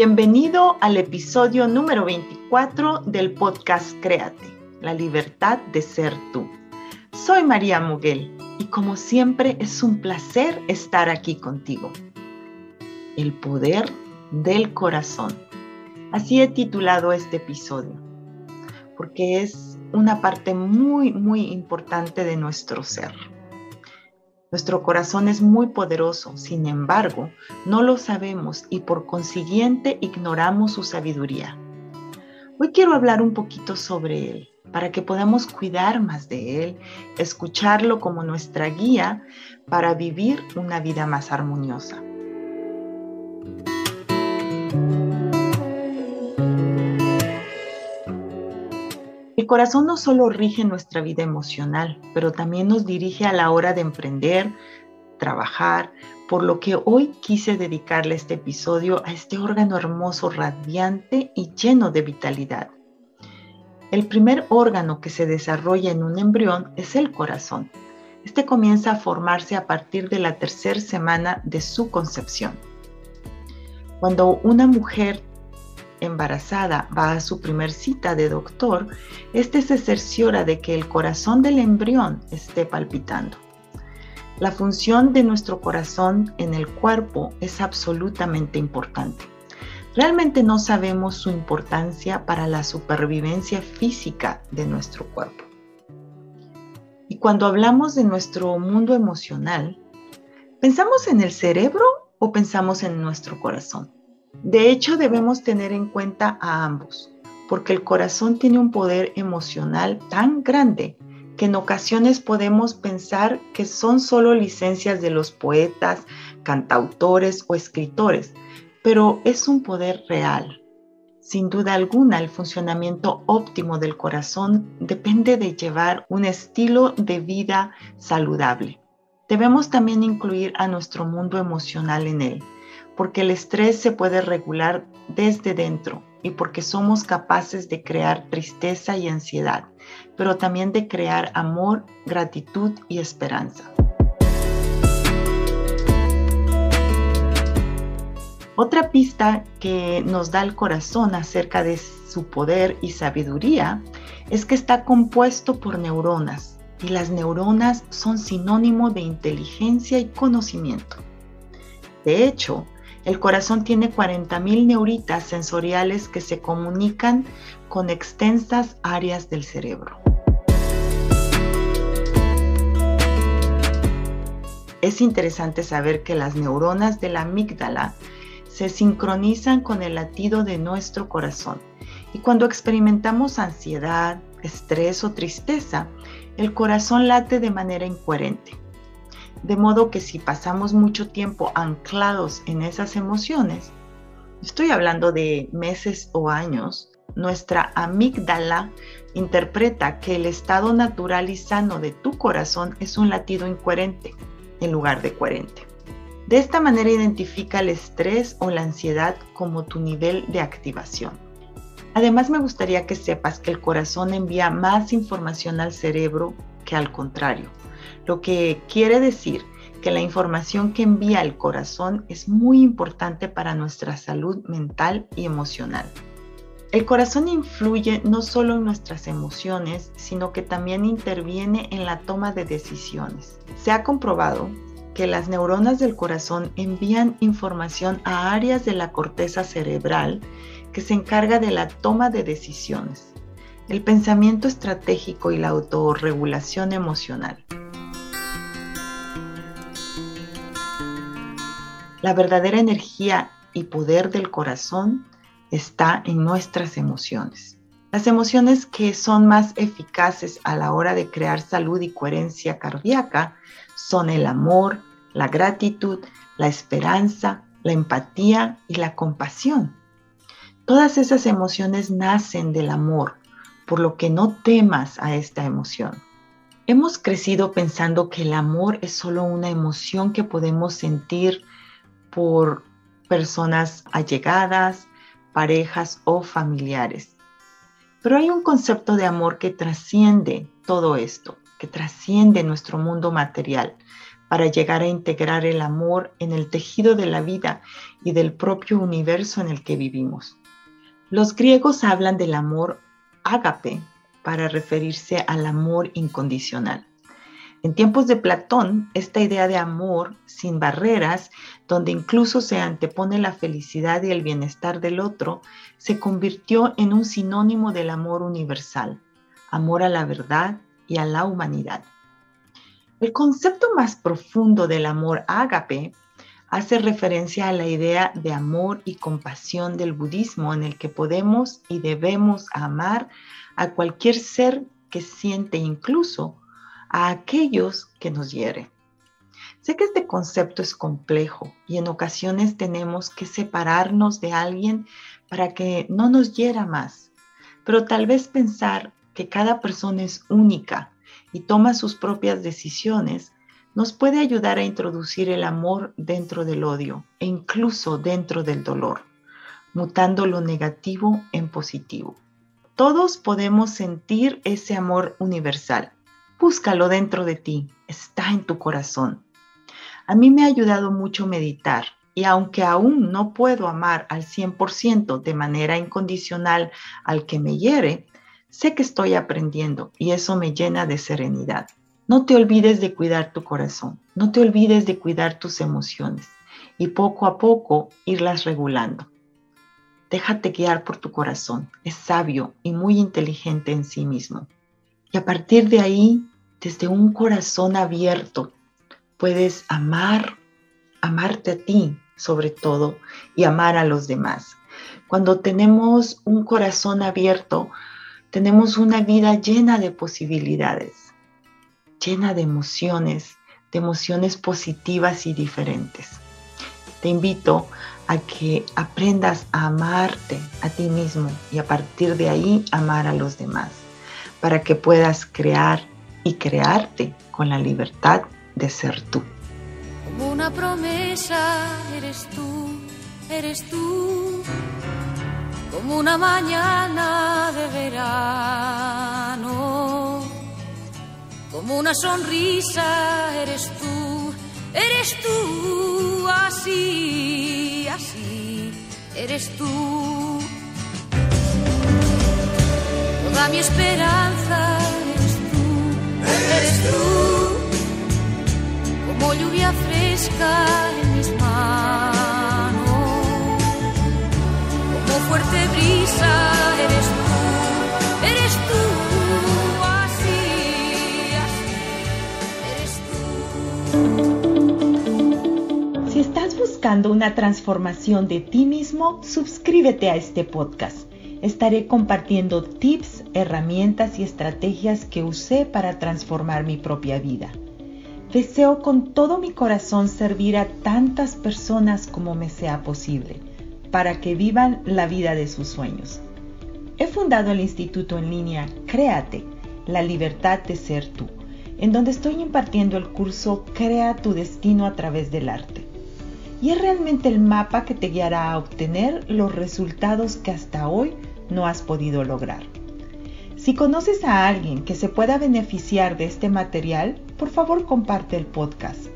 Bienvenido al episodio número 24 del podcast Créate, la libertad de ser tú. Soy María Muguel y como siempre es un placer estar aquí contigo. El poder del corazón. Así he titulado este episodio, porque es una parte muy, muy importante de nuestro ser. Nuestro corazón es muy poderoso, sin embargo, no lo sabemos y por consiguiente ignoramos su sabiduría. Hoy quiero hablar un poquito sobre él, para que podamos cuidar más de él, escucharlo como nuestra guía para vivir una vida más armoniosa. El corazón no solo rige nuestra vida emocional, pero también nos dirige a la hora de emprender, trabajar, por lo que hoy quise dedicarle este episodio a este órgano hermoso, radiante y lleno de vitalidad. El primer órgano que se desarrolla en un embrión es el corazón. Este comienza a formarse a partir de la tercera semana de su concepción. Cuando una mujer embarazada va a su primer cita de doctor, este se cerciora de que el corazón del embrión esté palpitando. La función de nuestro corazón en el cuerpo es absolutamente importante. Realmente no sabemos su importancia para la supervivencia física de nuestro cuerpo. Y cuando hablamos de nuestro mundo emocional, ¿pensamos en el cerebro o pensamos en nuestro corazón? De hecho, debemos tener en cuenta a ambos, porque el corazón tiene un poder emocional tan grande que en ocasiones podemos pensar que son solo licencias de los poetas, cantautores o escritores, pero es un poder real. Sin duda alguna, el funcionamiento óptimo del corazón depende de llevar un estilo de vida saludable. Debemos también incluir a nuestro mundo emocional en él porque el estrés se puede regular desde dentro y porque somos capaces de crear tristeza y ansiedad, pero también de crear amor, gratitud y esperanza. Otra pista que nos da el corazón acerca de su poder y sabiduría es que está compuesto por neuronas y las neuronas son sinónimo de inteligencia y conocimiento. De hecho, el corazón tiene 40.000 neuritas sensoriales que se comunican con extensas áreas del cerebro. Es interesante saber que las neuronas de la amígdala se sincronizan con el latido de nuestro corazón y cuando experimentamos ansiedad, estrés o tristeza, el corazón late de manera incoherente. De modo que si pasamos mucho tiempo anclados en esas emociones, estoy hablando de meses o años, nuestra amígdala interpreta que el estado natural y sano de tu corazón es un latido incoherente en lugar de coherente. De esta manera identifica el estrés o la ansiedad como tu nivel de activación. Además me gustaría que sepas que el corazón envía más información al cerebro que al contrario lo que quiere decir que la información que envía el corazón es muy importante para nuestra salud mental y emocional. El corazón influye no solo en nuestras emociones, sino que también interviene en la toma de decisiones. Se ha comprobado que las neuronas del corazón envían información a áreas de la corteza cerebral que se encarga de la toma de decisiones, el pensamiento estratégico y la autorregulación emocional. La verdadera energía y poder del corazón está en nuestras emociones. Las emociones que son más eficaces a la hora de crear salud y coherencia cardíaca son el amor, la gratitud, la esperanza, la empatía y la compasión. Todas esas emociones nacen del amor, por lo que no temas a esta emoción. Hemos crecido pensando que el amor es solo una emoción que podemos sentir por personas allegadas, parejas o familiares. Pero hay un concepto de amor que trasciende todo esto, que trasciende nuestro mundo material, para llegar a integrar el amor en el tejido de la vida y del propio universo en el que vivimos. Los griegos hablan del amor ágape para referirse al amor incondicional. En tiempos de Platón, esta idea de amor sin barreras, donde incluso se antepone la felicidad y el bienestar del otro, se convirtió en un sinónimo del amor universal, amor a la verdad y a la humanidad. El concepto más profundo del amor ágape hace referencia a la idea de amor y compasión del budismo en el que podemos y debemos amar a cualquier ser que siente incluso a aquellos que nos hieren. Sé que este concepto es complejo y en ocasiones tenemos que separarnos de alguien para que no nos hiera más, pero tal vez pensar que cada persona es única y toma sus propias decisiones, nos puede ayudar a introducir el amor dentro del odio e incluso dentro del dolor, mutando lo negativo en positivo. Todos podemos sentir ese amor universal. Búscalo dentro de ti, está en tu corazón. A mí me ha ayudado mucho meditar y aunque aún no puedo amar al 100% de manera incondicional al que me hiere, Sé que estoy aprendiendo y eso me llena de serenidad. No te olvides de cuidar tu corazón, no te olvides de cuidar tus emociones y poco a poco irlas regulando. Déjate guiar por tu corazón, es sabio y muy inteligente en sí mismo. Y a partir de ahí, desde un corazón abierto, puedes amar, amarte a ti sobre todo y amar a los demás. Cuando tenemos un corazón abierto, tenemos una vida llena de posibilidades, llena de emociones, de emociones positivas y diferentes. Te invito a que aprendas a amarte a ti mismo y a partir de ahí amar a los demás, para que puedas crear y crearte con la libertad de ser tú. Como una promesa eres tú, eres tú como una mañana de verano, como una sonrisa eres tú, eres tú, así, así, eres tú. Toda mi esperanza eres tú, como lluvia fresca en mis manos fuerte brisa eres tú, eres tú, así, así, eres tú. Si estás buscando una transformación de ti mismo, suscríbete a este podcast. Estaré compartiendo tips, herramientas y estrategias que usé para transformar mi propia vida. Deseo con todo mi corazón servir a tantas personas como me sea posible para que vivan la vida de sus sueños. He fundado el instituto en línea Créate, la libertad de ser tú, en donde estoy impartiendo el curso Crea tu destino a través del arte. Y es realmente el mapa que te guiará a obtener los resultados que hasta hoy no has podido lograr. Si conoces a alguien que se pueda beneficiar de este material, por favor comparte el podcast.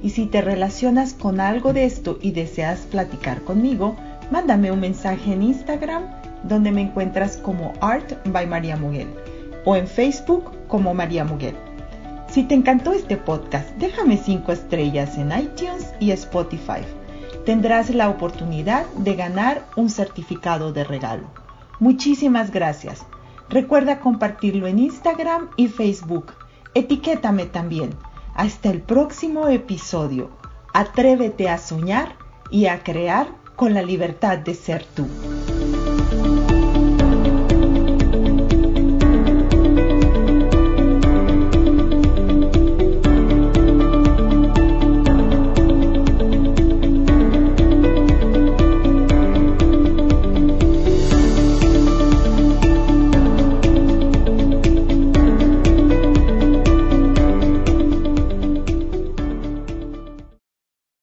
Y si te relacionas con algo de esto y deseas platicar conmigo, mándame un mensaje en Instagram donde me encuentras como Art by María Muguel o en Facebook como María Muguel. Si te encantó este podcast, déjame 5 estrellas en iTunes y Spotify. Tendrás la oportunidad de ganar un certificado de regalo. Muchísimas gracias. Recuerda compartirlo en Instagram y Facebook. Etiquétame también. Hasta el próximo episodio. Atrévete a soñar y a crear con la libertad de ser tú.